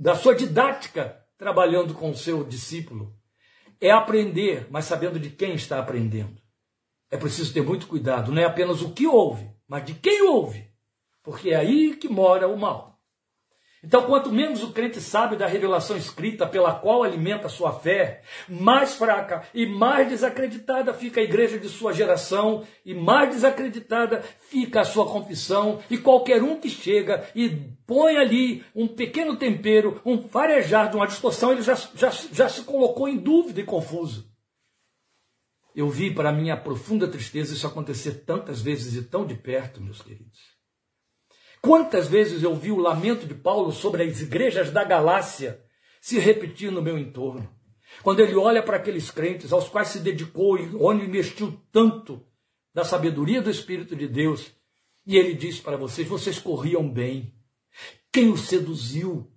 da sua didática trabalhando com o seu discípulo. É aprender, mas sabendo de quem está aprendendo. É preciso ter muito cuidado, não é apenas o que ouve, mas de quem ouve porque é aí que mora o mal. Então, quanto menos o crente sabe da revelação escrita pela qual alimenta sua fé, mais fraca e mais desacreditada fica a igreja de sua geração, e mais desacreditada fica a sua confissão, e qualquer um que chega e põe ali um pequeno tempero, um farejar de uma distorção, ele já, já, já se colocou em dúvida e confuso. Eu vi, para minha profunda tristeza, isso acontecer tantas vezes e tão de perto, meus queridos. Quantas vezes eu vi o lamento de Paulo sobre as igrejas da Galácia se repetir no meu entorno? Quando ele olha para aqueles crentes aos quais se dedicou e onde investiu tanto da sabedoria do Espírito de Deus, e ele diz para vocês: vocês corriam bem. Quem os seduziu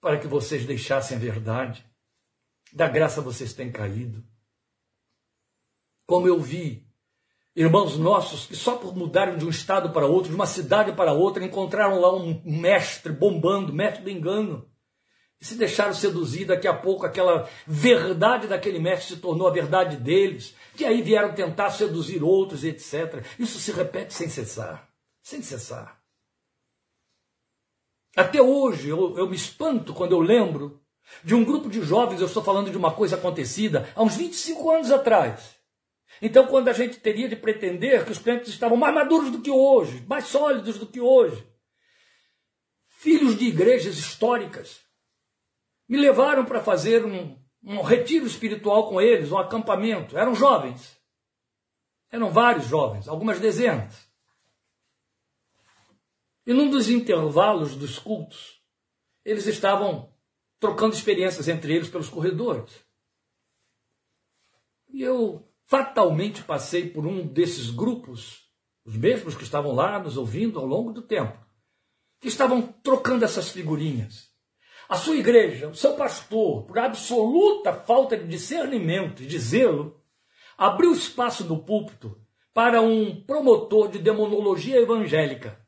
para que vocês deixassem a verdade? Da graça vocês têm caído. Como eu vi irmãos nossos que só por mudarem de um estado para outro, de uma cidade para outra, encontraram lá um mestre bombando, mestre do engano. e se deixaram seduzir, daqui a pouco aquela verdade daquele mestre se tornou a verdade deles, que aí vieram tentar seduzir outros, etc. Isso se repete sem cessar, sem cessar. Até hoje eu, eu me espanto quando eu lembro de um grupo de jovens, eu estou falando de uma coisa acontecida há uns 25 anos atrás. Então, quando a gente teria de pretender que os crentes estavam mais maduros do que hoje, mais sólidos do que hoje, filhos de igrejas históricas, me levaram para fazer um, um retiro espiritual com eles, um acampamento. Eram jovens. Eram vários jovens, algumas dezenas. E num dos intervalos dos cultos, eles estavam trocando experiências entre eles pelos corredores. E eu fatalmente passei por um desses grupos, os mesmos que estavam lá nos ouvindo ao longo do tempo, que estavam trocando essas figurinhas. A sua igreja, o seu pastor, por absoluta falta de discernimento e de zelo, abriu espaço no púlpito para um promotor de demonologia evangélica.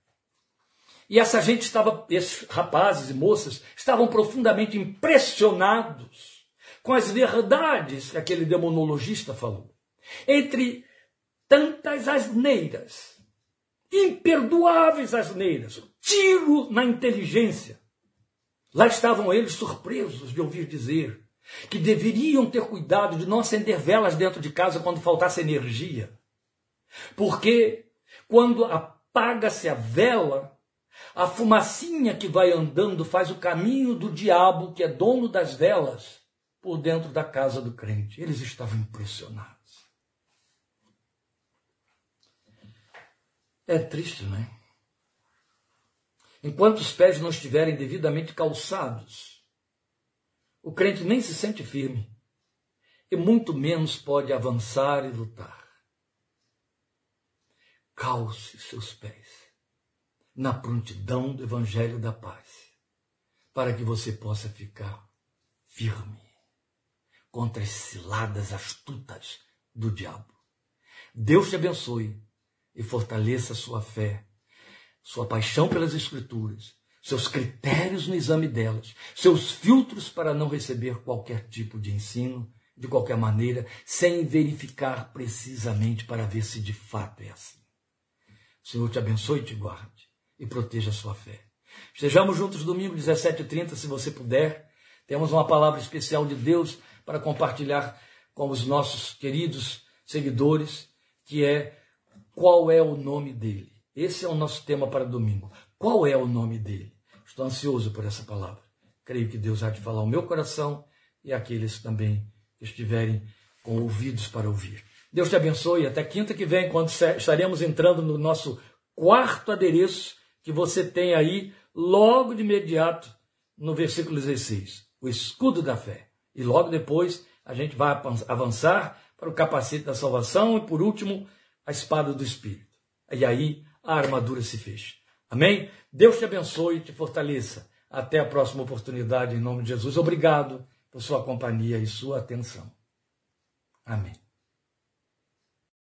E essa gente estava, esses rapazes e moças, estavam profundamente impressionados com as verdades que aquele demonologista falou. Entre tantas asneiras, imperdoáveis asneiras, tiro na inteligência, Lá estavam eles surpresos de ouvir dizer que deveriam ter cuidado de não acender velas dentro de casa quando faltasse energia. Porque quando apaga-se a vela, a fumacinha que vai andando faz o caminho do diabo, que é dono das velas, por dentro da casa do crente. Eles estavam impressionados. É triste, não é? enquanto os pés não estiverem devidamente calçados. O crente nem se sente firme e muito menos pode avançar e lutar. Calce seus pés na prontidão do Evangelho da Paz, para que você possa ficar firme contra as ciladas astutas do diabo. Deus te abençoe e fortaleça sua fé sua paixão pelas Escrituras, seus critérios no exame delas, seus filtros para não receber qualquer tipo de ensino, de qualquer maneira, sem verificar precisamente para ver se de fato é assim. O Senhor te abençoe e te guarde e proteja a sua fé. Estejamos juntos domingo 17h30, se você puder. Temos uma palavra especial de Deus para compartilhar com os nossos queridos seguidores, que é qual é o nome dele. Esse é o nosso tema para domingo. Qual é o nome dele? Estou ansioso por essa palavra. Creio que Deus há de falar ao meu coração e àqueles também que estiverem com ouvidos para ouvir. Deus te abençoe. Até quinta que vem, quando estaremos entrando no nosso quarto adereço, que você tem aí logo de imediato no versículo 16, o escudo da fé. E logo depois a gente vai avançar para o capacete da salvação e, por último, a espada do Espírito. E aí a armadura se fez. Amém? Deus te abençoe e te fortaleça. Até a próxima oportunidade, em nome de Jesus. Obrigado por sua companhia e sua atenção. Amém.